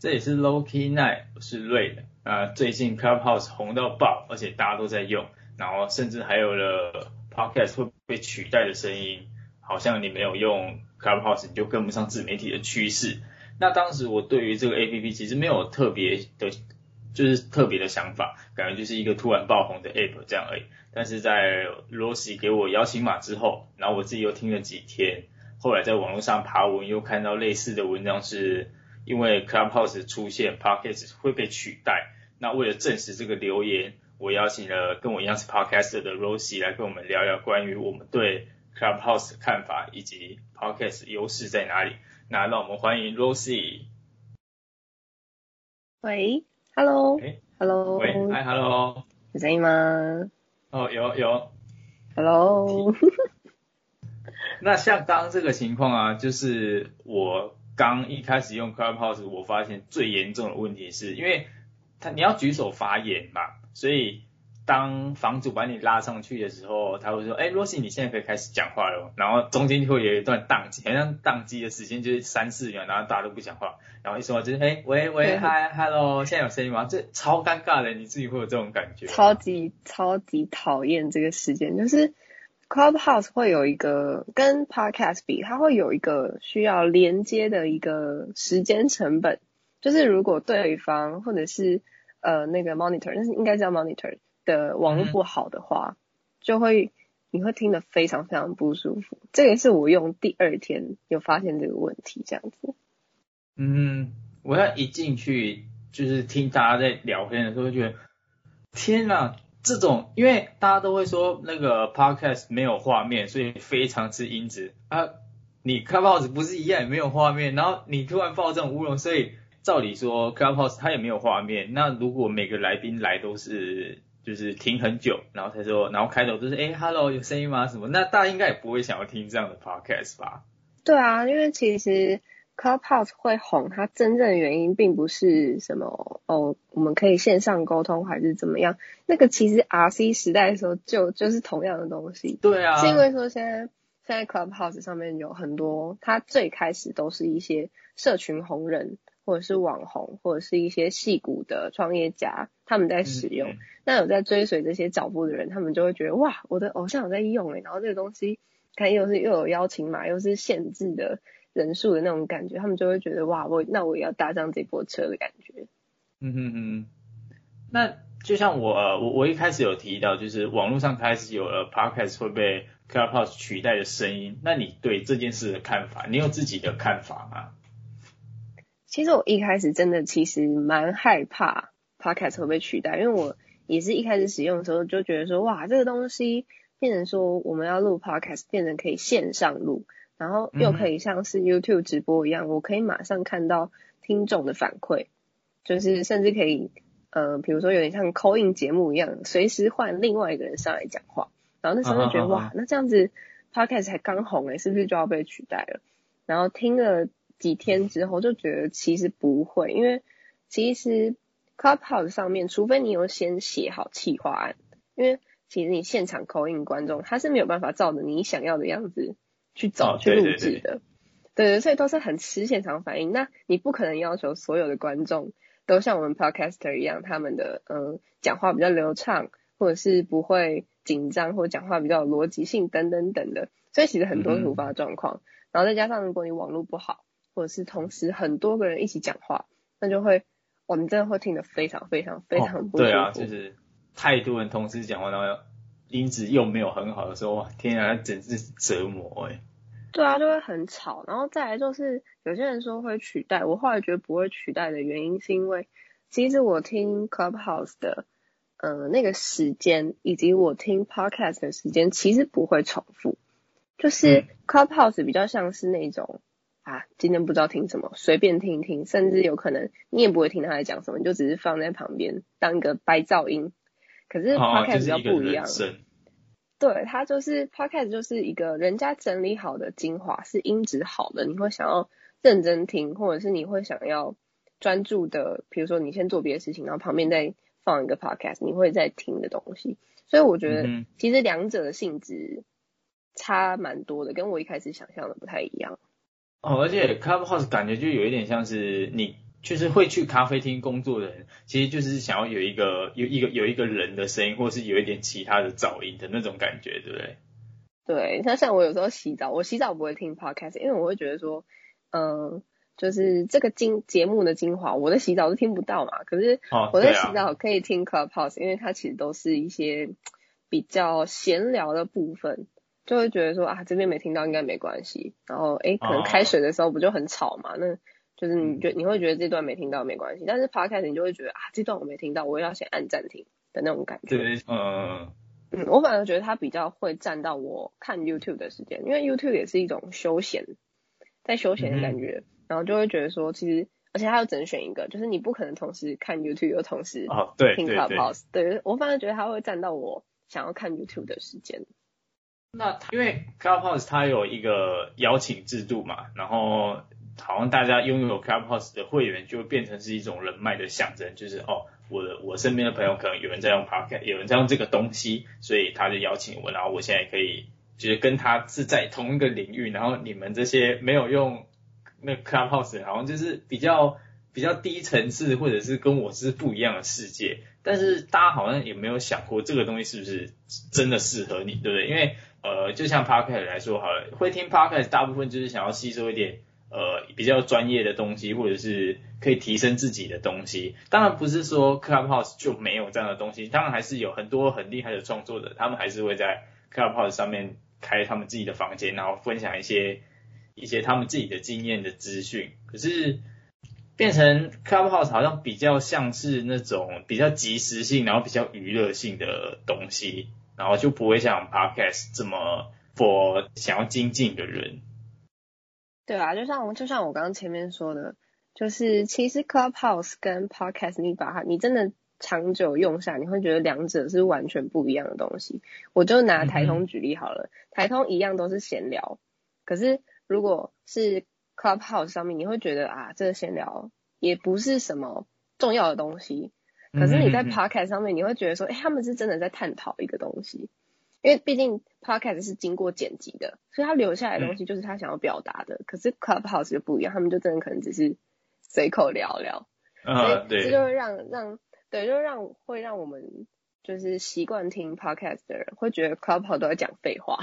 这里是 Low Key Night，我是瑞的。啊，最近 Clubhouse 红到爆，而且大家都在用，然后甚至还有了 Podcast 会被取代的声音。好像你没有用 Clubhouse，你就跟不上自媒体的趋势。那当时我对于这个 APP 其实没有特别的，就是特别的想法，感觉就是一个突然爆红的 App 这样而已。但是在 Rosie 给我邀请码之后，然后我自己又听了几天，后来在网络上爬文，又看到类似的文章是。因为 Clubhouse 出现，Podcast 会被取代。那为了证实这个留言，我邀请了跟我一样是 Podcaster 的 Rosie 来跟我们聊聊关于我们对 Clubhouse 的看法以及 Podcast 优势在哪里。那让我们欢迎 Rosie。喂，Hello，Hello，喂，嗨，Hello，有声音吗？哦，有有。Hello。那像刚刚这个情况啊，就是我。刚一开始用 Clubhouse，我发现最严重的问题是因为他你要举手发言嘛，所以当房主把你拉上去的时候，他会说，哎，Rosie，你现在可以开始讲话了。然后中间就会有一段宕机，好像宕机的时间就是三四秒，然后大家都不讲话，然后一说话就是，哎，喂喂，嗨，hello，现在有声音吗？这超尴尬的，你自己会有这种感觉？超级超级讨厌这个时间，就是。Clubhouse 会有一个跟 Podcast 比，它会有一个需要连接的一个时间成本，就是如果对方或者是呃那个 Monitor，那是应该叫 Monitor 的网络不好的话，就会你会听得非常非常不舒服。这也是我用第二天有发现这个问题，这样子。嗯，我要一进去就是听大家在聊天的时候，觉得天哪！这种，因为大家都会说那个 podcast 没有画面，所以非常吃音质啊。你 Clubhouse 不是一样也没有画面，然后你突然爆这种乌龙，所以照理说 Clubhouse 它也没有画面。那如果每个来宾来都是就是停很久，然后才说，然后开头都是哎 hello 有声音吗什么？那大家应该也不会想要听这样的 podcast 吧？对啊，因为其实。Clubhouse 会红，它真正的原因并不是什么哦，我们可以线上沟通还是怎么样？那个其实 RC 时代的时候就就是同样的东西。对啊。是因为说现在现在 Clubhouse 上面有很多，它最开始都是一些社群红人，或者是网红，或者是一些戏骨的创业家，他们在使用。那有在追随这些脚步的人，他们就会觉得哇，我的偶像有在用诶，然后这个东西看又是又有邀请码，又是限制的。人数的那种感觉，他们就会觉得哇，我那我也要搭上这波车的感觉。嗯嗯嗯，那就像我我我一开始有提到，就是网络上开始有了 podcast 会被 Clubhouse 取代的声音，那你对这件事的看法，你有自己的看法吗？其实我一开始真的其实蛮害怕 podcast 会被取代，因为我也是一开始使用的时候就觉得说，哇，这个东西变成说我们要录 podcast 变成可以线上录。然后又可以像是 YouTube 直播一样，我可以马上看到听众的反馈，就是甚至可以，呃，比如说有点像 call in 节目一样，随时换另外一个人上来讲话。然后那时候就觉得哇，那这样子 Podcast 才刚红诶，是不是就要被取代了？然后听了几天之后，就觉得其实不会，因为其实 Clubhouse 上面，除非你有先写好企划案，因为其实你现场 call in 观众，他是没有办法照着你想要的样子。去找去录制的，对对，所以都是很吃现场反应。那你不可能要求所有的观众都像我们 podcaster 一样，他们的嗯讲话比较流畅，或者是不会紧张，或者讲话比较有逻辑性等等等的。所以其实很多突发状况，然后再加上如果你网络不好，或者是同时很多个人一起讲话，那就会我们真的会听得非常非常非常不舒服。对啊，就是太多人同时讲话，然后音质又没有很好的时候，哇天啊，简直是折磨哎。对啊，就会很吵，然后再来就是有些人说会取代，我后来觉得不会取代的原因是因为，其实我听 Clubhouse 的，呃，那个时间以及我听 Podcast 的时间其实不会重复，就是 Clubhouse 比较像是那种啊，今天不知道听什么，随便听一听，甚至有可能你也不会听他在讲什么，你就只是放在旁边当一个白噪音，可是 Podcast 要不一样。对，它就是 podcast 就是一个人家整理好的精华，是音质好的，你会想要认真听，或者是你会想要专注的，比如说你先做别的事情，然后旁边再放一个 podcast，你会在听的东西。所以我觉得其实两者的性质差蛮多的，跟我一开始想象的不太一样。哦，而且 clubhouse 感觉就有一点像是你就是会去咖啡厅工作的人，其实就是想要有一个有一个有一个人的声音，或是有一点其他的噪音的那种感觉，对不对？对，那像我有时候洗澡，我洗澡不会听 podcast，因为我会觉得说，嗯，就是这个精节目的精华，我的洗澡都听不到嘛。可是我在洗澡可以听 Clubhouse，因为它其实都是一些比较闲聊的部分，就会觉得说啊，这边没听到应该没关系。然后哎，可能开水的时候不就很吵嘛？那就是你觉你会觉得这段没听到没关系，但是 podcast 你就会觉得啊，这段我没听到，我要先按暂停的那种感觉。对，嗯。嗯，我反而觉得它比较会占到我看 YouTube 的时间，因为 YouTube 也是一种休闲，在休闲的感觉，然后就会觉得说，其实而且它要整选一个，就是你不可能同时看 YouTube 又同时听 Clubhouse，对我反而觉得它会占到我想要看 YouTube 的时间。那因为 Clubhouse 它有一个邀请制度嘛，然后好像大家拥有 Clubhouse 的会员就变成是一种人脉的象征，就是哦。我的我身边的朋友可能有人在用 Podcast，有人在用这个东西，所以他就邀请我，然后我现在可以就是跟他是在同一个领域，然后你们这些没有用那 Clubhouse，好像就是比较比较低层次，或者是跟我是不一样的世界。但是大家好像也没有想过这个东西是不是真的适合你，对不对？因为呃，就像 Podcast 来说好了，会听 Podcast 大部分就是想要吸收一点。呃，比较专业的东西，或者是可以提升自己的东西，当然不是说 Clubhouse 就没有这样的东西，当然还是有很多很厉害的创作者，他们还是会在 Clubhouse 上面开他们自己的房间，然后分享一些一些他们自己的经验的资讯。可是变成 Clubhouse 好像比较像是那种比较即时性，然后比较娱乐性的东西，然后就不会像 Podcast 这么 for 想要精进的人。对啊，就像就像我刚刚前面说的，就是其实 Clubhouse 跟 Podcast，你把它你真的长久用下，你会觉得两者是完全不一样的东西。我就拿台通举例好了，台通一样都是闲聊，可是如果是 Clubhouse 上面，你会觉得啊，这个闲聊也不是什么重要的东西。可是你在 Podcast 上面，你会觉得说，哎，他们是真的在探讨一个东西。因为毕竟 podcast 是经过剪辑的，所以他留下来的东西就是他想要表达的。可是 clubhouse 就不一样，他们就真的可能只是随口聊聊。啊，对。这就会让让对，就让会让我们就是习惯听 podcast 的人会觉得 clubhouse 都在讲废话。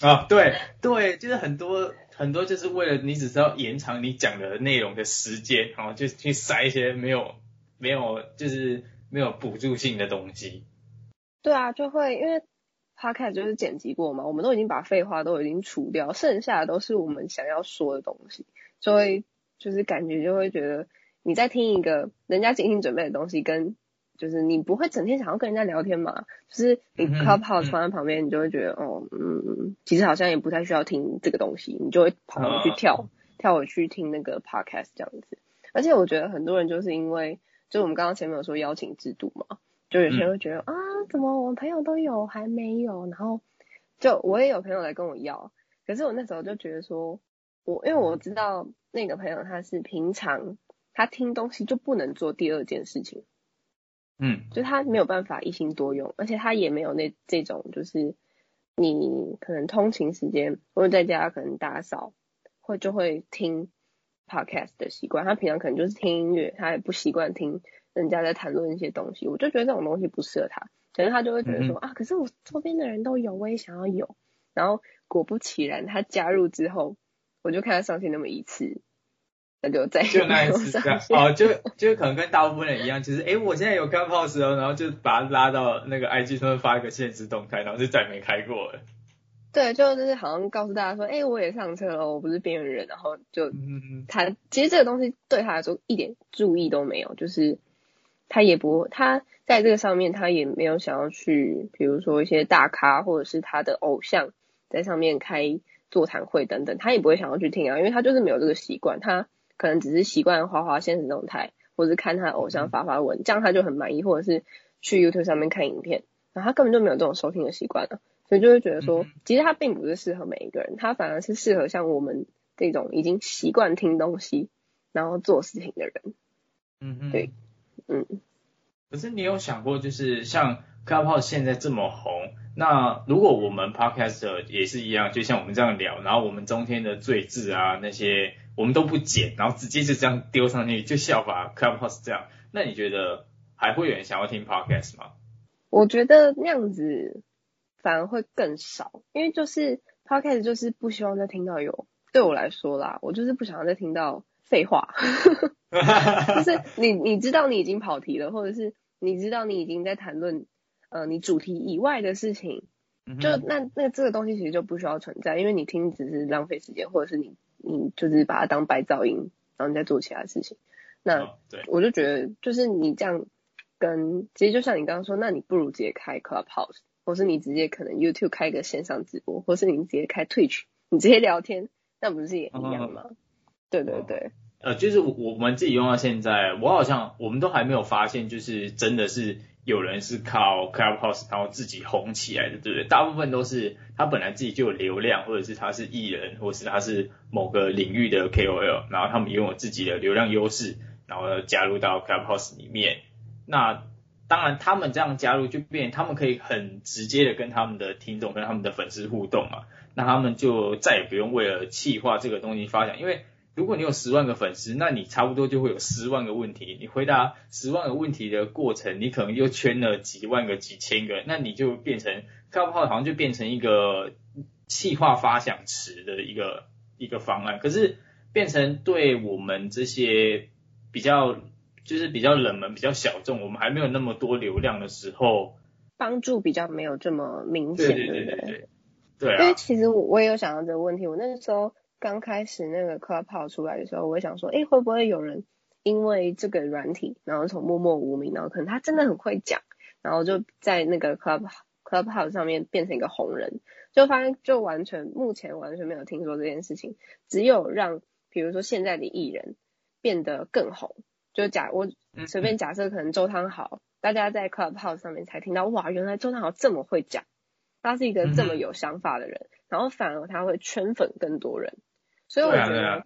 啊，对对，就是很多很多就是为了你只是要延长你讲的内容的时间，然后就去塞一些没有没有就是没有补助性的东西。对啊，就会因为。Podcast 就是剪辑过嘛，我们都已经把废话都已经除掉，剩下的都是我们想要说的东西，所以就是感觉就会觉得你在听一个人家精心准备的东西，跟就是你不会整天想要跟人家聊天嘛，就是你 Clubhouse 放在旁边，你就会觉得哦，嗯，其实好像也不太需要听这个东西，你就会跑回去跳跳回去听那个 Podcast 这样子。而且我觉得很多人就是因为，就我们刚刚前面有说邀请制度嘛。就有些人会觉得啊，怎么我朋友都有还没有？然后就我也有朋友来跟我要，可是我那时候就觉得说，我因为我知道那个朋友他是平常他听东西就不能做第二件事情，嗯，就他没有办法一心多用，而且他也没有那这种就是你可能通勤时间或者在家可能打扫会就会听 podcast 的习惯，他平常可能就是听音乐，他也不习惯听。人家在谈论一些东西，我就觉得这种东西不适合他，可能他就会觉得说啊，可是我周边的人都有，我也想要有。然后果不其然，他加入之后，我就看他上线那么一次，那就再就那一次哦，就就可能跟大部分人一样，其实哎，我现在有开 pose 哦，然后就把他拉到那个 IG 上面发一个现实动态，然后就再没开过了。对，就是好像告诉大家说，哎，我也上车了，我不是边缘人，然后就他其实这个东西对他来说一点注意都没有，就是。他也不，他在这个上面，他也没有想要去，比如说一些大咖或者是他的偶像在上面开座谈会等等，他也不会想要去听啊，因为他就是没有这个习惯，他可能只是习惯花花现实动态，或者是看他偶像发发文，这样他就很满意，或者是去 YouTube 上面看影片，然后他根本就没有这种收听的习惯了，所以就会觉得说，其实他并不是适合每一个人，他反而是适合像我们这种已经习惯听东西，然后做事情的人，嗯嗯，对。嗯，可是你有想过，就是像 Clubhouse 现在这么红，那如果我们 Podcast 也是一样，就像我们这样聊，然后我们中间的赘字啊，那些我们都不剪，然后直接就这样丢上去，就效法 Clubhouse 这样。那你觉得还会有人想要听 Podcast 吗？我觉得那样子反而会更少，因为就是 Podcast 就是不希望再听到有对我来说啦，我就是不想要再听到废话，就是你你知道你已经跑题了，或者是你知道你已经在谈论呃你主题以外的事情，就那那这个东西其实就不需要存在，因为你听只是浪费时间，或者是你你就是把它当白噪音，然后你再做其他事情。那对我就觉得就是你这样跟其实就像你刚刚说，那你不如直接开 Clubhouse，或是你直接可能 YouTube 开个线上直播，或是你直接开 Twitch，你直接聊天，那不是也一样吗？对对对。呃，就是我我们自己用到现在，我好像我们都还没有发现，就是真的是有人是靠 Clubhouse 然后自己红起来的，对不对？大部分都是他本来自己就有流量，或者是他是艺人，或是他是某个领域的 KOL，然后他们拥有自己的流量优势，然后加入到 Clubhouse 里面。那当然，他们这样加入就变，他们可以很直接的跟他们的听众、跟他们的粉丝互动嘛。那他们就再也不用为了气化这个东西发想，因为。如果你有十万个粉丝，那你差不多就会有十万个问题。你回答十万个问题的过程，你可能又圈了几万个、几千个，那你就变成 c l u 好像就变成一个气化发想池的一个一个方案。可是变成对我们这些比较就是比较冷门、比较小众，我们还没有那么多流量的时候，帮助比较没有这么明显，对对对对对。因为其实我我也有想到这个问题，我那个时候。刚开始那个 Clubhouse 出来的时候，我会想说，哎，会不会有人因为这个软体，然后从默默无名，然后可能他真的很会讲，然后就在那个 Club Clubhouse 上面变成一个红人，就发现就完全目前完全没有听说这件事情，只有让比如说现在的艺人变得更红，就假我随便假设，可能周汤豪，大家在 Clubhouse 上面才听到，哇，原来周汤豪这么会讲，他是一个这么有想法的人，然后反而他会圈粉更多人。所以我觉得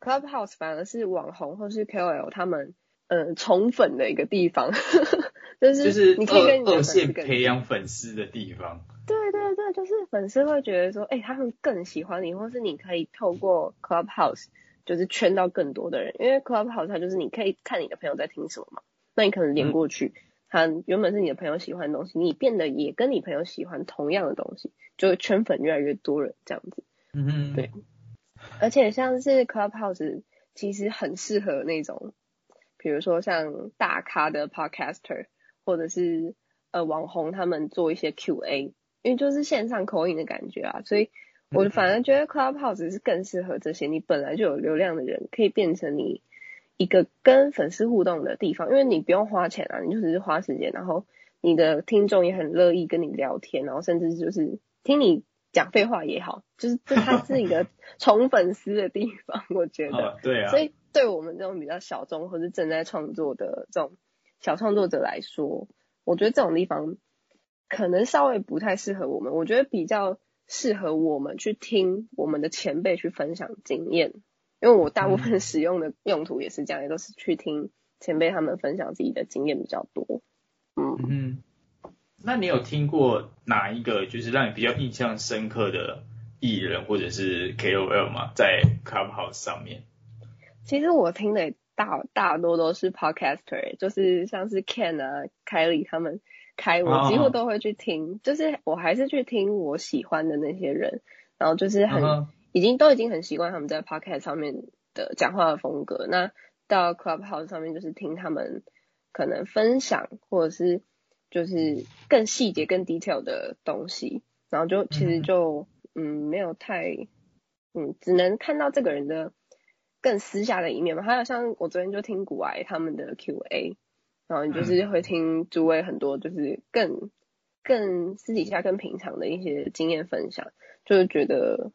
，Clubhouse 反而是网红或是 KOL 他们呃宠粉的一个地方，就是你可以跟二线培养粉丝的地方。对对对，就是粉丝会觉得说，哎，他们更喜欢你，或是你可以透过 Clubhouse 就是圈到更多的人，因为 Clubhouse 它就是你可以看你的朋友在听什么嘛，那你可能连过去，他原本是你的朋友喜欢的东西，你变得也跟你朋友喜欢同样的东西，就会圈粉越来越多人这样子。嗯嗯，对。而且像是 Clubhouse，其实很适合那种，比如说像大咖的 Podcaster，或者是呃网红他们做一些 QA，因为就是线上口音的感觉啊，所以我反而觉得 Clubhouse 是更适合这些你本来就有流量的人，可以变成你一个跟粉丝互动的地方，因为你不用花钱啊，你就只是花时间，然后你的听众也很乐意跟你聊天，然后甚至就是听你。讲废话也好，就是这它是一个 宠粉丝的地方，我觉得。对啊。所以对我们这种比较小众或是正在创作的这种小创作者来说，我觉得这种地方可能稍微不太适合我们。我觉得比较适合我们去听我们的前辈去分享经验，因为我大部分使用的用途也是这样，也都是去听前辈他们分享自己的经验比较多。嗯嗯。那你有听过哪一个就是让你比较印象深刻的艺人或者是 KOL 吗？在 Clubhouse 上面？其实我听的大大多都是 Podcaster，就是像是 Ken 啊、凯里他们开，我几乎都会去听。就是我还是去听我喜欢的那些人，然后就是很已经都已经很习惯他们在 Podcast 上面的讲话的风格。那到 Clubhouse 上面就是听他们可能分享或者是。就是更细节、更 detail 的东西，然后就其实就嗯没有太嗯，只能看到这个人的更私下的一面嘛。还有像我昨天就听古埃他们的 Q&A，然后你就是会听诸位很多就是更更私底下、更平常的一些经验分享，就是觉得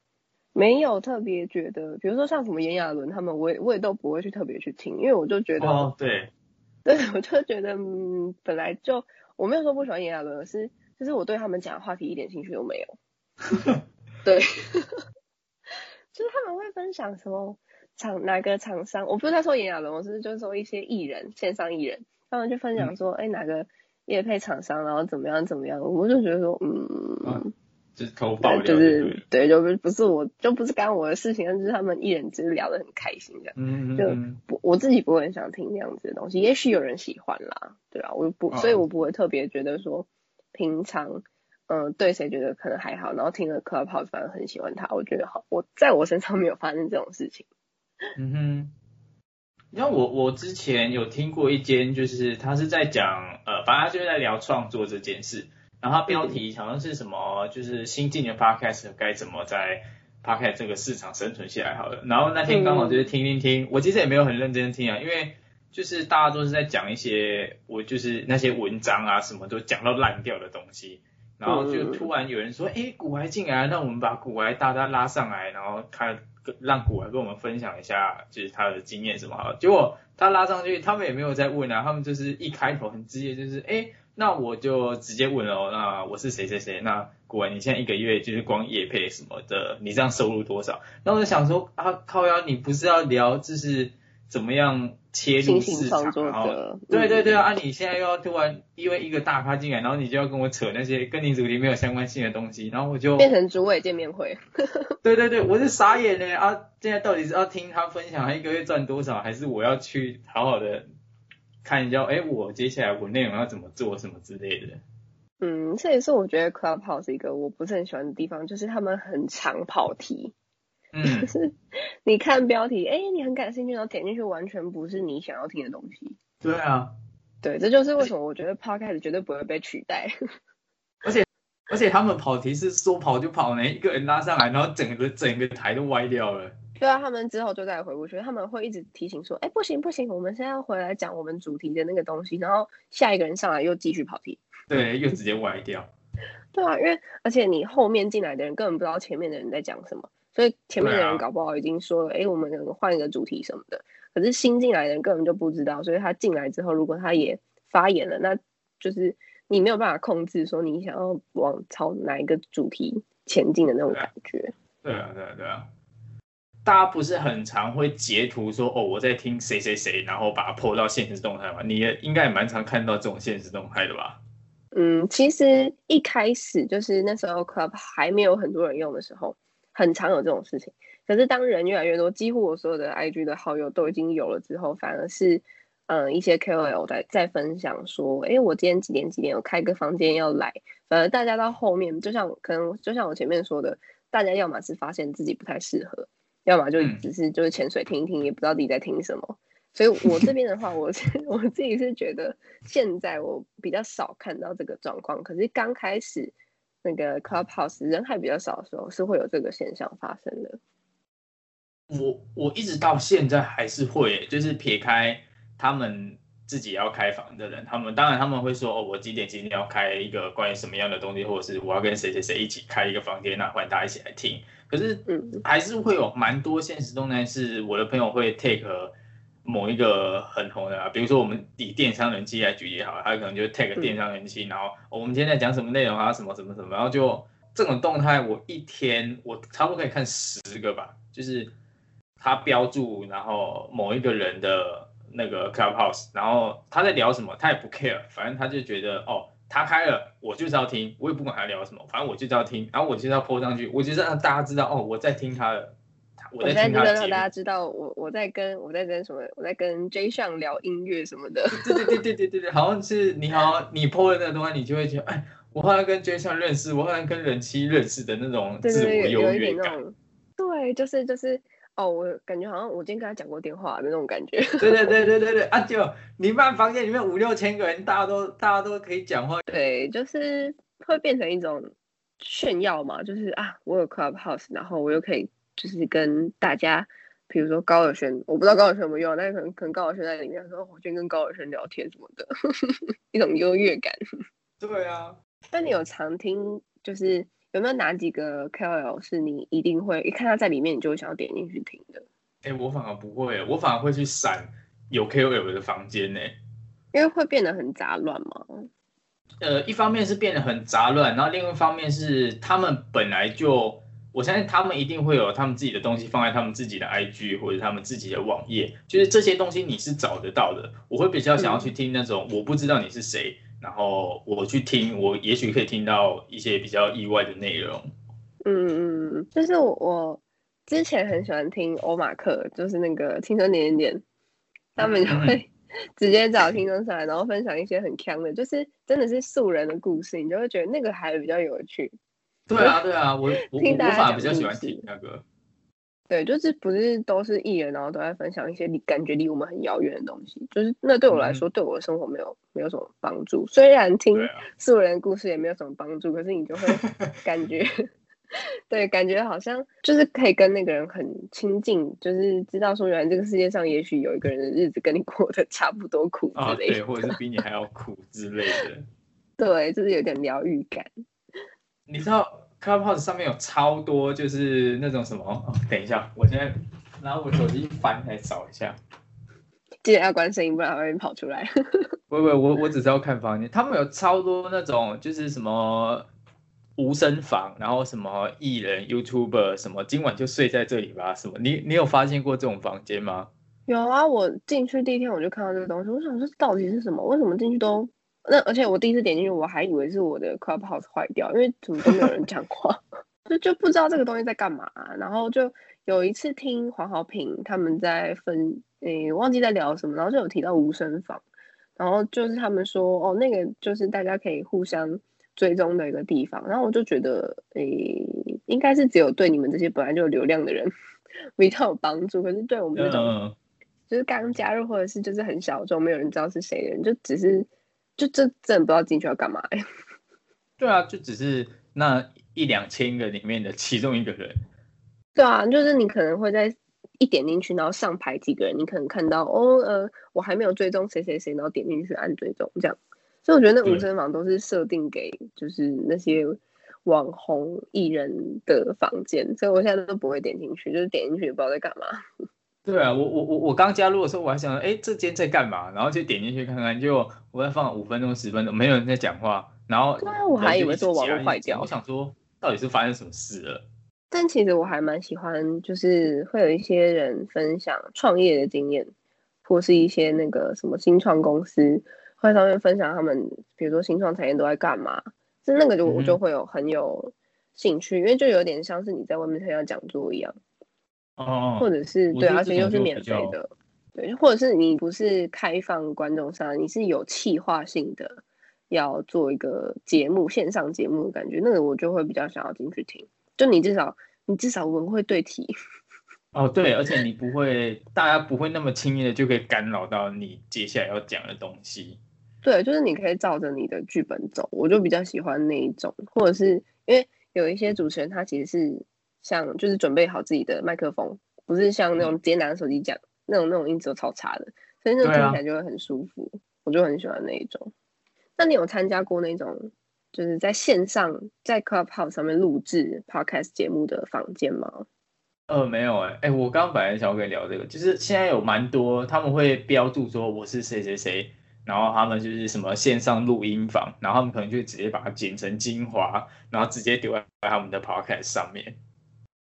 没有特别觉得，比如说像什么炎亚纶他们，我也我也都不会去特别去听，因为我就觉得哦对，对我就觉得嗯本来就。我没有说不喜欢炎亚纶，是就是我对他们讲的话题一点兴趣都没有。对，就是他们会分享什么厂哪个厂商，我不是在说炎亚纶，我是就是说一些艺人线上艺人，他们就分享说，哎哪个业配厂商，然后怎么样怎么样，我就觉得说，嗯，就是偷爆料，就是对，就不不是我就不是干我的事情，就是他们一人只是聊得很开心这样，嗯嗯就不我自己不会很想听那样子的东西，也许有人喜欢啦，对啊，我不，所以我不会特别觉得说平常嗯对谁觉得可能还好，然后听了 Clubhouse 反而很喜欢他，我觉得好，我在我身上没有发生这种事情。嗯哼，像我我之前有听过一间，就是他是在讲呃，反正他就是在聊创作这件事。然后标题好像是什么，就是新进的 podcast 该怎么在 podcast 这个市场生存下来好了。然后那天刚好就是听听听，我其实也没有很认真听啊，因为就是大家都是在讲一些我就是那些文章啊什么都讲到烂掉的东西，然后就突然有人说，哎，古玩进来，那我们把古玩大家拉上来，然后看让古玩跟我们分享一下，就是他的经验什么好。结果他拉上去，他们也没有在问啊，他们就是一开头很直接，就是哎。那我就直接问了，那我是谁谁谁？那果然，你现在一个月就是光业配什么的，你这样收入多少？那我就想说啊，靠呀，你不是要聊就是怎么样切入市场？然对对对啊，你现在又要突然因为一个大咖进来，然后你就要跟我扯那些跟你主题没有相关性的东西，然后我就变成主委见面会。对对对，我是傻眼呢啊！现在到底是要听他分享他一个月赚多少，还是我要去好好的？看一下，哎，我接下来我内容要怎么做，什么之类的。嗯，这也是我觉得 Clubhouse 一个我不是很喜欢的地方，就是他们很常跑题。嗯。就是你看标题，哎，你很感兴趣，然后点进去，完全不是你想要听的东西。对啊。对，这就是为什么我觉得 Podcast 绝对不会被取代。而且而且他们跑题是说跑就跑，呢，一个人拉上来，然后整个整个台都歪掉了。对啊，他们之后就再回过去，他们会一直提醒说，哎，不行不行，我们现在要回来讲我们主题的那个东西，然后下一个人上来又继续跑题，对，又直接歪掉。对啊，因为而且你后面进来的人根本不知道前面的人在讲什么，所以前面的人搞不好已经说了，哎，我们换一个主题什么的，可是新进来的人根本就不知道，所以他进来之后，如果他也发言了，那就是你没有办法控制说你想要往朝哪一个主题前进的那种感觉。对啊，对啊，对啊。大家不是很常会截图说哦我在听谁谁谁，然后把它 po 到现实动态吗？你也应该也蛮常看到这种现实动态的吧？嗯，其实一开始就是那时候 Club 还没有很多人用的时候，很常有这种事情。可是当人越来越多，几乎我所有的 IG 的好友都已经有了之后，反而是嗯一些 KOL 在在分享说，哎，我今天几点几点有开个房间要来。反而大家到后面，就像可能就像我前面说的，大家要么是发现自己不太适合。要么就只是就是潜水听一听，也不知道自己在听什么。所以我这边的话，我是 我自己是觉得现在我比较少看到这个状况。可是刚开始那个 Clubhouse 人还比较少的时候，是会有这个现象发生的。我我一直到现在还是会，就是撇开他们自己要开房的人，他们当然他们会说哦，我几点几点要开一个关于什么样的东西，或者是我要跟谁谁谁一起开一个房间，那欢迎大家一起来听。可是，嗯，还是会有蛮多现实动态是我的朋友会 take 某一个很红的，啊比如说我们以电商人气来举例好，他可能就 take 电商人气，然后我们今天在讲什么内容啊，什么什么什么，然后就这种动态，我一天我差不多可以看十个吧，就是他标注，然后某一个人的那个 clubhouse，然后他在聊什么，他也不 care，反正他就觉得哦。他开了，我就是要听，我也不管他聊什么，反正我就是要听，然后我就是要播上去，我就是让大家知道哦，我在听他的，我在听他的让大家知道我我在跟我在跟什么，我在跟 J 上聊音乐什么的。对对对对对对对，好像是你好，你播的那个东西，你就会觉得，哎，我好像跟 J 上认识，我好像跟人妻认识的那种自我优越感。对，就是就是。哦，我感觉好像我今天跟他讲过电话的那种感觉。对对对对对对，啊就你办房间里面五六千个人，大家都大家都可以讲话。对，就是会变成一种炫耀嘛，就是啊，我有 Clubhouse，然后我又可以就是跟大家，比如说高尔轩，我不知道高尔轩有没有用，但是可能可能高尔轩在里面说，我先跟高尔轩聊天什么的，一种优越感。对啊。那你有常听就是？有没有哪几个 KOL 是你一定会一看他在里面，你就会想要点进去听的？哎，我反而不会，我反而会去闪有 KOL 的房间呢，因为会变得很杂乱嘛。呃，一方面是变得很杂乱，然后另一方面是他们本来就，我相信他们一定会有他们自己的东西放在他们自己的 IG 或者他们自己的网页，就是这些东西你是找得到的。我会比较想要去听那种我不知道你是谁。然后我去听，我也许可以听到一些比较意外的内容。嗯嗯嗯，就是我我之前很喜欢听欧马克，就是那个青春点点点，他们就会 直接找听众上来，然后分享一些很强的，就是真的是素人的故事，你就会觉得那个还比较有趣。对啊对啊，我我我听大家反而比较喜欢听那个。对，就是不是都是艺人，然后都在分享一些离感觉离我们很遥远的东西，就是那对我来说，对我的生活没有没有什么帮助。虽然听素人故事也没有什么帮助，可是你就会 感觉，对，感觉好像就是可以跟那个人很亲近，就是知道说原来这个世界上也许有一个人的日子跟你过得差不多苦啊，之类的，对，或者是比你还要苦之类的。对，就是有点疗愈感。你知道 Clubhouse 上面有超多，就是那种什么？哦、等一下，我现在拿我手机翻来找一下。记得要关声音，不然它会跑出来。不不，我我只是要看房间，他们有超多那种，就是什么无声房，然后什么艺人、YouTuber，什么今晚就睡在这里吧，什么？你你有发现过这种房间吗？有啊，我进去第一天我就看到这个东西，我想说到底是什么？为什么进去都那？而且我第一次点进去，我还以为是我的 Clubhouse 坏掉，因为怎么都没有人讲话，就就不知道这个东西在干嘛、然后就有一次听黄豪平他们在分，诶、忘记在聊什么，然后就有提到无声房，然后就是他们说哦，那个就是大家可以互相追踪的一个地方，然后我就觉得，诶、应该是只有对你们这些本来就有流量的人 比较有帮助，可是对我们这种。嗯，就是刚加入或者是就是很小众，没有人知道是谁的人，就只是就这真的不知道进去要干嘛、欸。对啊，就只是那一两千个里面的其中一个人。对啊，就是你可能会在一点进去，然后上排几个人，你可能看到哦呃，我还没有追踪谁谁谁，然后点进去按追踪这样。所以我觉得那对无声房都是设定给就是那些网红艺人的房间，所以我现在都不会点进去，就是点进去也不知道在干嘛。对啊，我我我我刚加入的时候，我还想，哎，这间在干嘛？然后就点进去看看，结果我在放五分钟、十分钟，没有人在讲话，然后对啊我还以为是我网络坏掉我想说，到底是发生什么事了？但其实我还蛮喜欢，就是会有一些人分享创业的经验，或是一些那个什么新创公司会在上面分享他们，比如说新创产业都在干嘛，就那个就我就会有很有兴趣，因为就有点像是你在外面参加讲座一样，哦，或者是对，而且又是免费的，对，或者是你不是开放观众上，你是有企划性的要做一个节目，线上节目的感觉，那个我就会比较想要进去听，就你至少你至少文会对题。哦，对，而且你不会，大家不会那么轻易的就可以干扰到你接下来要讲的东西。对，就是你可以照着你的剧本走，我就比较喜欢那一种，或者是因为有一些主持人他其实是像就是准备好自己的麦克风，不是像那种直接拿着手机讲那种那种音质都超差的，所以那种听起来就会很舒服，我就很喜欢那一种。那你有参加过那种就是在线上在 Clubhouse 上面录制 Podcast 节目的房间吗？呃，没有哎、哎，我刚刚本来想要跟你聊这个，就是现在有蛮多他们会标注说我是谁谁谁，然后他们就是什么线上录音房，然后他们可能就直接把它剪成精华，然后直接丢在他们的 podcast 上面。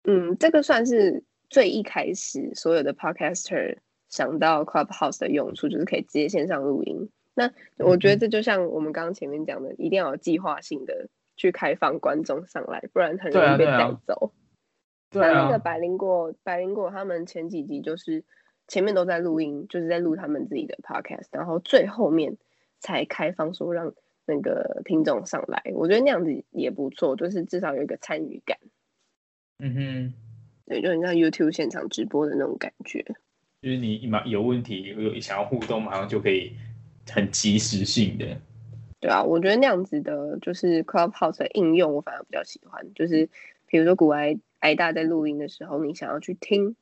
嗯，这个算是最一开始所有的 podcaster 想到 Clubhouse 的用处，就是可以直接线上录音。那我觉得这就像我们刚刚前面讲的，一定要有计划性的去开放观众上来，不然很容易被带走。对啊像那个，百灵果，百灵果他们前几集就是前面都在录音，就是在录他们自己的 podcast，然后最后面才开放说让那个听众上来。我觉得那样子也不错，就是至少有一个参与感。嗯哼，对，就很像 YouTube 现场直播的那种感觉。就是你马有问题有想要互动，马上就可以很及时性的。对啊，我觉得那样子的，就是 Clubhouse 的应用，我反而比较喜欢。就是比如说古埃埃大在录音的时候，你想要去听，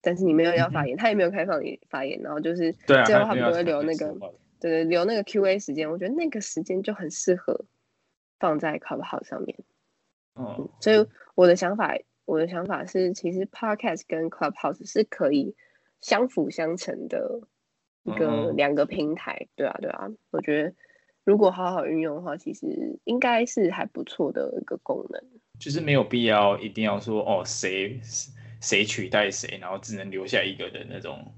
但是你没有要发言，他也没有开放你发言，然后就是对啊，最后他们都会留那个对对留那个 Q&A 时间，我觉得那个时间就很适合放在 Clubhouse 上面。嗯，所以我的想法，我的想法是，其实 Podcast 跟 Clubhouse 是可以相辅相成的一个嗯两个平台。对啊，对啊，我觉得如果好好运用的话，其实应该是还不错的一个功能。就是没有必要一定要说哦谁谁取代谁，然后只能留下一个的那种。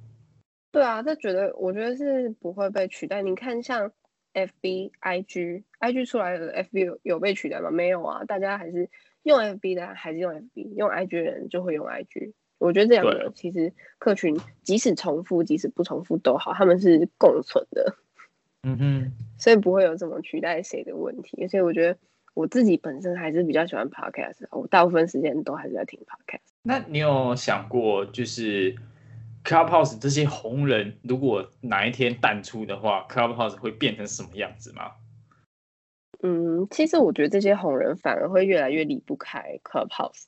对啊，这觉得我觉得是不会被取代。你看，像 FB、IG，IG 出来的 FB 有有被取代吗？没有啊，大家还是用 FB 的还是用 FB，用 IG 的人就会用 IG。我觉得这两个其实客群即使重复，即使不重复都好，他们是共存的。嗯哼，所以不会有怎么取代谁的问题。所以我觉得我自己本身还是比较喜欢 Podcast，我大部分时间都还是在听 Podcast。那你有想过，就是 Clubhouse 这些红人，如果哪一天淡出的话，Clubhouse 会变成什么样子吗？嗯，其实我觉得这些红人反而会越来越离不开 Clubhouse。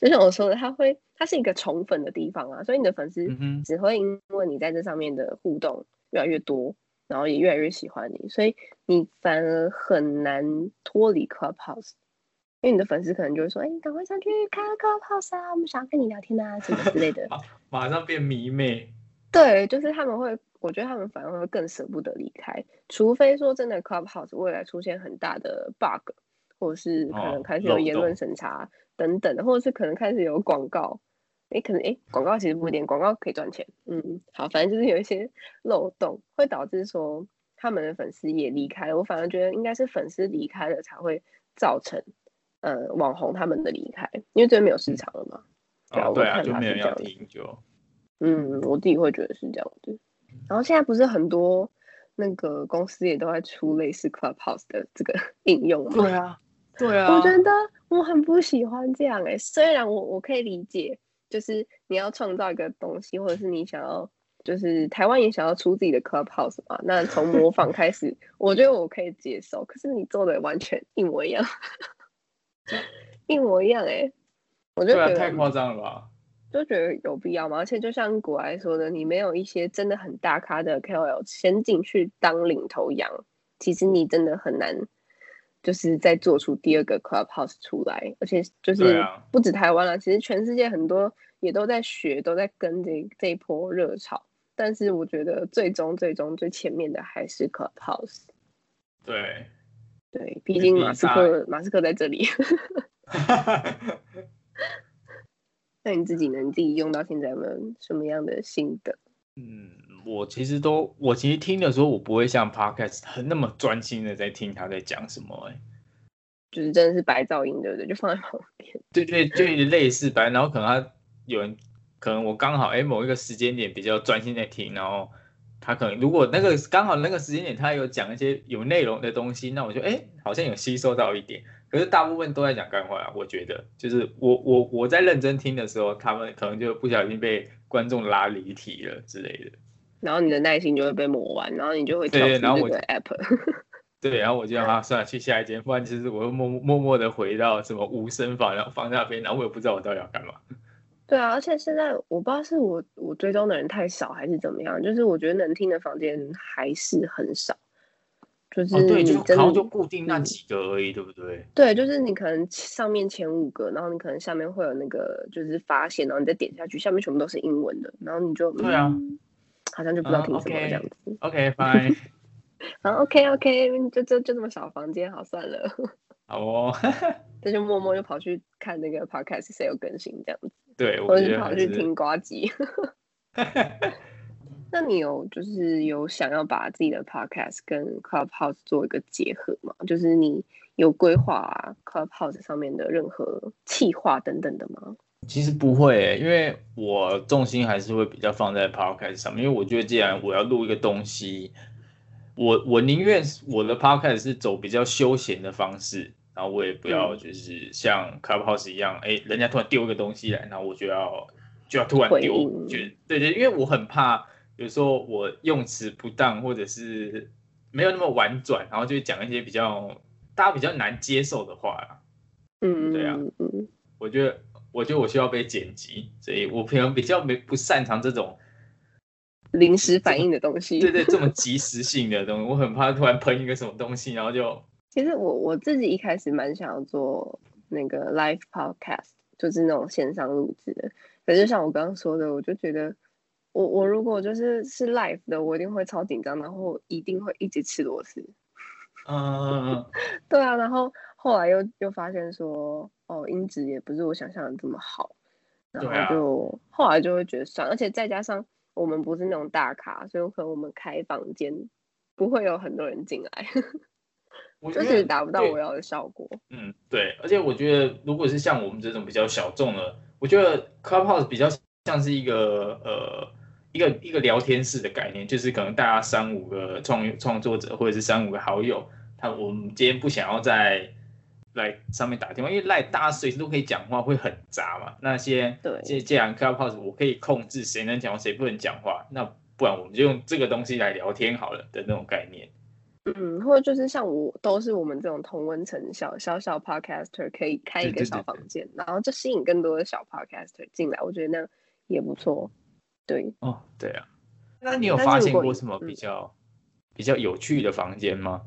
就像我说的，它会，它是一个宠粉的地方啊，所以你的粉丝只会因为你在这上面的互动越来越多。然后也越来越喜欢你，所以你反而很难脱离 Clubhouse，因为你的粉丝可能就会说：“哎，你赶快上去开 Clubhouse 啊，我们想要跟你聊天啊，什么之类的。”马上变迷妹。对，就是他们会，我觉得他们反而会更舍不得离开，除非说真的 Clubhouse 未来出现很大的 bug，或者是可能开始有言论审查等等的，或者是可能开始有广告。哎，可能哎，广告其实不一定，广告可以赚钱。嗯，好，反正就是有一些 漏洞，会导致说他们的粉丝也离开了。我反而觉得应该是粉丝离开了才会造成，呃，网红他们的离开，因为这边没有市场了嘛。对啊，对啊，就没人要听就。嗯，我自己会觉得是这样的。然后现在不是很多那个公司也都在出类似 Clubhouse 的这个 应用吗？对啊，对啊。我觉得我很不喜欢这样哎，虽然我我可以理解。就是你要创造一个东西，或者是你想要，就是台湾也想要出自己的 clubhouse 嘛？那从模仿开始，我觉得我可以接受。可是你做的完全一模一样，一模一样哎，我就觉得太夸张了吧？就觉得有必要吗？而且就像古埃说的，你没有一些真的很大咖的 KOL 先进去当领头羊，其实你真的很难。就是再做出第二个 Clubhouse 出来，而且就是不止台湾了，其实全世界很多也都在学，都在跟这这一波热潮。但是我觉得最终最终最前面的还是 Clubhouse。对，对，毕竟马斯克马斯克在这里。那你自己呢？你自己用到现在有没有什么样的心得？嗯，我其实都，我其实听的时候，我不会像 podcast 很那么专心的在听他在讲什么，哎，就是真的是白噪音，对不对？就放在旁边。对对，就类似白，然后可能他有人，可能我刚好哎某一个时间点比较专心在听，然后他可能如果那个刚好那个时间点他有讲一些有内容的东西，那我就哎好像有吸收到一点。可是大部分都在讲干话，我觉得就是我我我在认真听的时候，他们可能就不小心被。观众拉离题了之类的，然后你的耐心就会被磨完，然后你就会跳出这个 app。对，然后我 就让他算了，去下一间，不然其实我又默默默的回到什么无声房，然后放那边，然后我也不知道我到底要干嘛。对啊，而且现在我不知道是我我追踪的人太少还是怎么样，就是我觉得能听的房间还是很少。就是对，就然后就固定那几个而已，对不对？对，就是你可能上面前五个，然后你可能下面会有那个就是发现，然后你再点下去，下面全部都是英文的，然后你就对啊，好像就不知道听什么这样子。OK，fine。然后 OK，OK，就就就这么小房间，好算了。好哦。这就默默就跑去看那个 podcast 谁有更新这样子。对，我就跑去听瓜机。那你有就是有想要把自己的 podcast 跟 Clubhouse 做一个结合吗？就是你有规划 Clubhouse 上面的任何企划等等的吗？其实不会，因为我重心还是会比较放在 podcast 上面，因为我觉得既然我要录一个东西，我我宁愿我的 podcast 是走比较休闲的方式，然后我也不要就是像 Clubhouse 一样，哎，人家突然丢一个东西来，然后我就要就要突然丢，就对对，因为我很怕。有时候我用词不当，或者是没有那么婉转，然后就讲一些比较大家比较难接受的话嗯，对啊，嗯，我觉得我觉得我需要被剪辑，所以我平常比较没不擅长这种临时反应的东西。对对，这么 及时性的东西，我很怕突然喷一个什么东西，然后就。其实我我自己一开始蛮想要做那个 live podcast，就是那种线上录制的。可是像我刚刚说的，我就觉得。我我如果就是是 live 的，我一定会超紧张，然后一定会一直吃螺丝。嗯，对啊，然后后来又又发现说，哦，音质也不是我想象的这么好，然后就后来就会觉得算，而且再加上我们不是那种大咖，所以可能我们开房间不会有很多人进来，就是达不到我要的效果。嗯，对，而且我觉得，如果是像我们这种比较小众的，我觉得 Clubhouse 比较像是一个呃一个一个聊天室的概念，就是可能大家三五个创创作者或者是三五个好友，他我们今天不想要在来上面打电话，因为赖大家随时都可以讲话，会很杂嘛。那些对既既然 Clubhouse 我可以控制谁能讲话，谁不能讲话，那不然我们就用这个东西来聊天好了的那种概念。嗯，或者就是像我都是我们这种同温层小小小 podcaster，可以开一个小对对对房间，然后就吸引更多的小 podcaster 进来，我觉得那样也不错。对，哦，对啊。那你有发现过什么嗯比较、比较有趣的房间吗？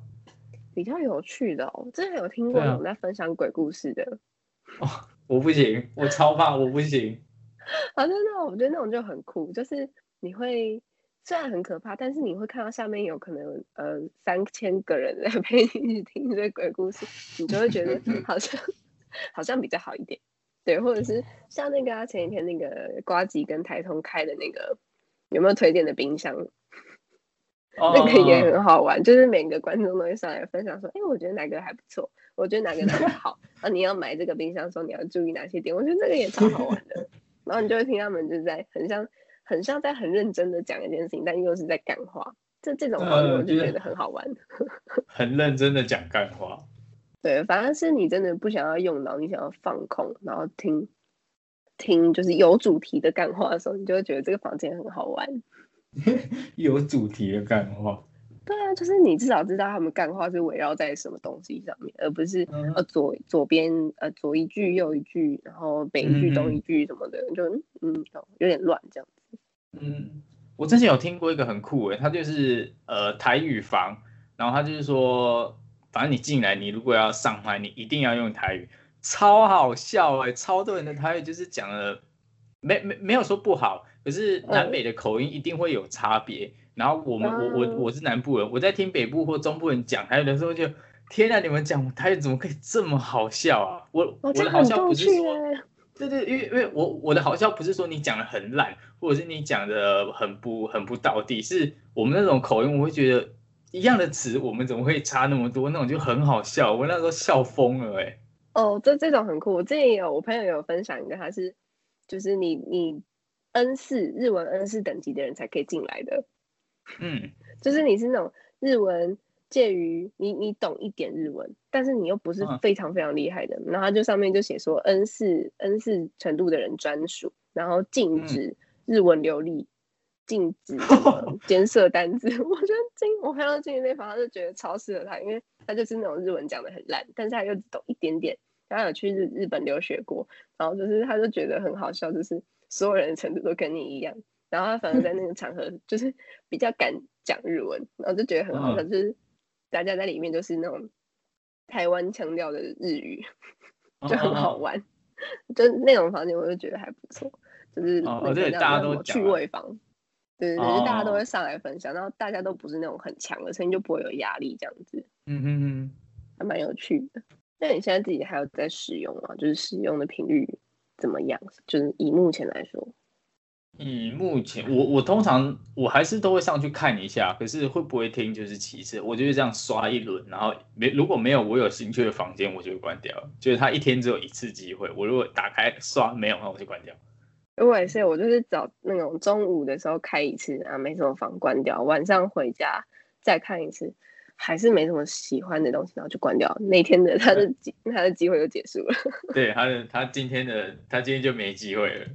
比较有趣的哦，之前有听过有人在分享鬼故事的，哦我不行，我超怕，我不行。好像那种我觉得那种就很酷，就是你会虽然很可怕，但是你会看到下面有可能呃三千个人在 陪你听这些鬼故事，你就会觉得 好像好像比较好一点。对，或者是像那个、啊、前几天那个瓜吉跟台通开的那个，有没有推荐的冰箱？哦 那个也很好玩，就是每个观众都会上来分享说，哎、我觉得哪个还不错，我觉得哪个哪个好，啊，你要买这个冰箱的时候你要注意哪些点，我觉得这个也超好玩的。然后你就会听他们就是在很像很像在很认真的讲一件事情，但又是在干话，这这种方式呃就是我就觉得很好玩。很认真的讲干话。对，反正是你真的不想要用脑，你想要放空，然后听听就是有主题的干话的时候，你就会觉得这个房间很好玩。有主题的干话。对啊，就是你至少知道他们干话是围绕在什么东西上面，而不是嗯呃左左边呃左一句右一句，然后北一句嗯东一句什么的，就嗯嗯有点乱这样子。嗯，我之前有听过一个很酷诶，他就是呃台语房，然后他就是说，反正你进来，你如果要上麦，你一定要用台语，超好笑哎，超多人的台语就是讲的没没没有说不好，可是南北的口音一定会有差别。然后我们我我嗯我是南部人，我在听北部或中部人讲台语的时候就，天啊，你们讲台语怎么可以这么好笑啊？我哦，我的好笑不是说。哎。对对，因为因为我我的好笑不是说你讲的很烂，或者是你讲的很不很不到地，是我们那种口音，我会觉得一样的词，我们怎么会差那么多？那种就很好笑，我那时候笑疯了哎、哦，这这种很酷。我之前也有我朋友有分享一个，他是就是你你 N 四日文 N 四等级的人才可以进来的，嗯，就是你是那种日文介于你你懂一点日文，但是你又不是嗯。非常非常厉害的，然后他就上面就写说 N 四 N 四程度的人专属，然后禁止日文流利，禁止什么艰涩单字。我觉得进我看到进那房，他就觉得超适合他，因为他就是那种日文讲的很烂，但是他又懂一点点，然后有去日日本留学过，然后就是他就觉得很好笑，就是所有人的程度都跟你一样。然后他反而在那个场合就是比较敢讲日文，然后就觉得很好笑，就是大家在里面就是那种台湾腔调的日语，就很好哦。玩。就那种房间我就觉得还不错，就是哦那个叫对大家都趣味房。对对对，就大家都哦会上来分享，然后大家都不是那种很强的，所以你就不会有压力，这样子嗯嗯嗯，还蛮有趣的。那你现在自己还有在使用吗？就是使用的频率怎么样？就是以目前来说，以目前我我通常我还是都会上去看一下，可是会不会听就是其次，我就是这样刷一轮，然后没如果没有我有兴趣的房间，我就会关掉。就是他一天只有一次机会，我如果打开刷没有，那我就关掉。我也是，我就是早那种中午的时候开一次啊，没什么房关掉，晚上回家再看一次，还是没什么喜欢的东西，然后就关掉。那天的他的机他的机会就结束了。对他的他今天的他今天就没机会了。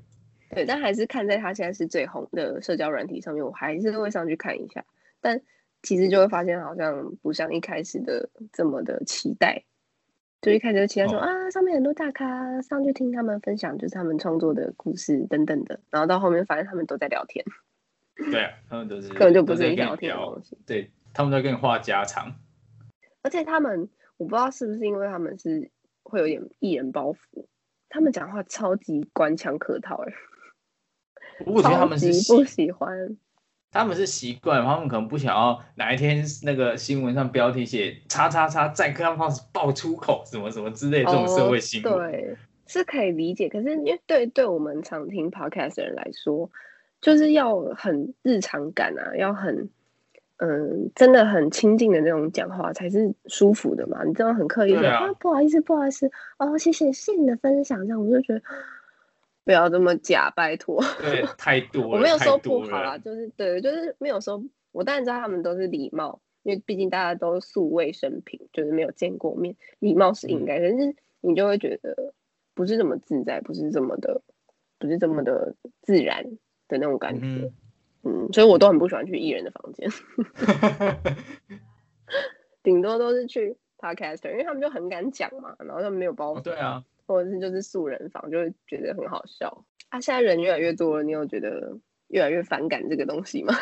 对，但还是看在他现在是最红的社交软体上面，我还是会上去看一下。但其实就会发现，好像不像一开始的这么的期待。就一开始就期待说、哦啊，上面很多大咖上去听他们分享，就是他们创作的故事等等的，然后到后面发现他们都在聊天，对啊，他们都是 根本就不是聊天的东西。对他们在跟你话家常。而且他们，我不知道是不是因为他们是会有点艺人包袱，他们讲话超级官腔客套、欸，我觉得他超们是级不，喜欢。他们是习惯，他们可能不想要哪一天那个新闻上标题写“叉叉叉在 Clubhouse 爆粗口”什么什么之类的这种社会新闻。哦、对，是可以理解。可是因为对对我们常听 podcast 的人来说，就是要很日常感啊，要很嗯，真的很亲近的那种讲话才是舒服的嘛。你这样很刻意的啊，不好意思，不好意思，哦，谢谢，谢谢你的分享，这样我就觉得不要这么假，拜托。对，太多，我没有说不好啦，就是对，就是没有说，我当然知道他们都是礼貌，因为毕竟大家都素未生平，就是没有见过面，礼貌是应该，可是你就会觉得不是这么自在，不是这么的，不是这么的自然的那种感觉。嗯，所以我都很不喜欢去艺人的房间，顶多都是去 podcaster，因为他们就很敢讲嘛，然后他们没有包袱，对啊，或者是就是素人房，就会觉得很好笑。啊，现在人越来越多了，你有觉得越来越反感这个东西吗？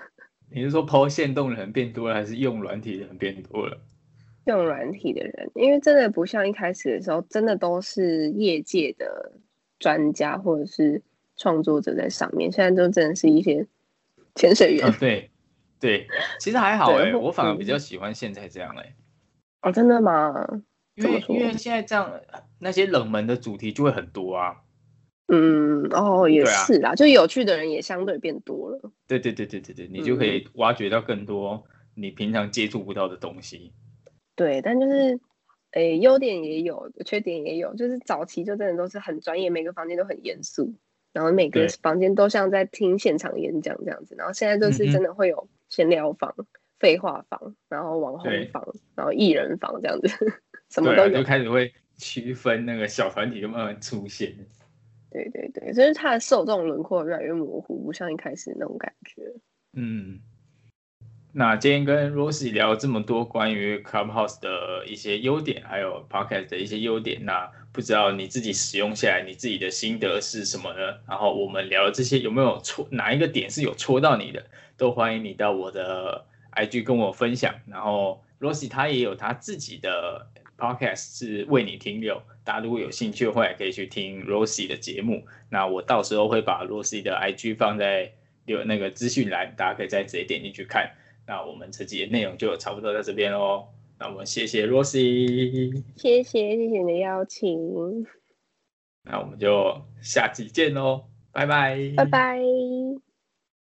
你是说抛线动的人变多了，还是用软体的人变多了？用软体的人，因为真的不像一开始的时候，真的都是业界的专家或者是创作者在上面，现在都真的是一些。潜水员，对，对，其实还好哎，我反而比较喜欢现在这样哎。哦，真的吗？因为因为现在这样，那些冷门的主题就会很多啊。嗯，哦，也是啦，就有趣的人也相对变多了。对对对对对对，你就可以挖掘到更多你平常接触不到的东西。对，但就是，诶，优点也有，缺点也有，就是早期就真的都是很专业，每个房间都很严肃。然后每个房间都像在听现场演讲这样子，然后现在就是真的会有闲聊房、废话房，然后网红房，然后艺人房这样子，什么都有，就开始会区分那个小团体就慢慢出现。对对对，就是它的受众轮廓越来越模糊，不像一开始那种感觉。嗯。那今天跟 Rosie 聊了这么多关于 Clubhouse 的一些优点，还有 Podcast 的一些优点，那不知道你自己使用下来，你自己的心得是什么呢？然后我们聊的这些有没有戳哪一个点是有戳到你的，都欢迎你到我的 IG 跟我分享。然后 Rosie 他也有他自己的 Podcast 是为你停留，大家如果有兴趣的话，也可以去听 Rosie 的节目。那我到时候会把 Rosie 的 IG 放在有那个资讯栏，大家可以再直接点进去看。那我们这集的内容就差不多在这边喽。那我们谢谢 Rosie，谢谢谢谢你的邀请。那我们就下集见喽，拜拜，拜拜。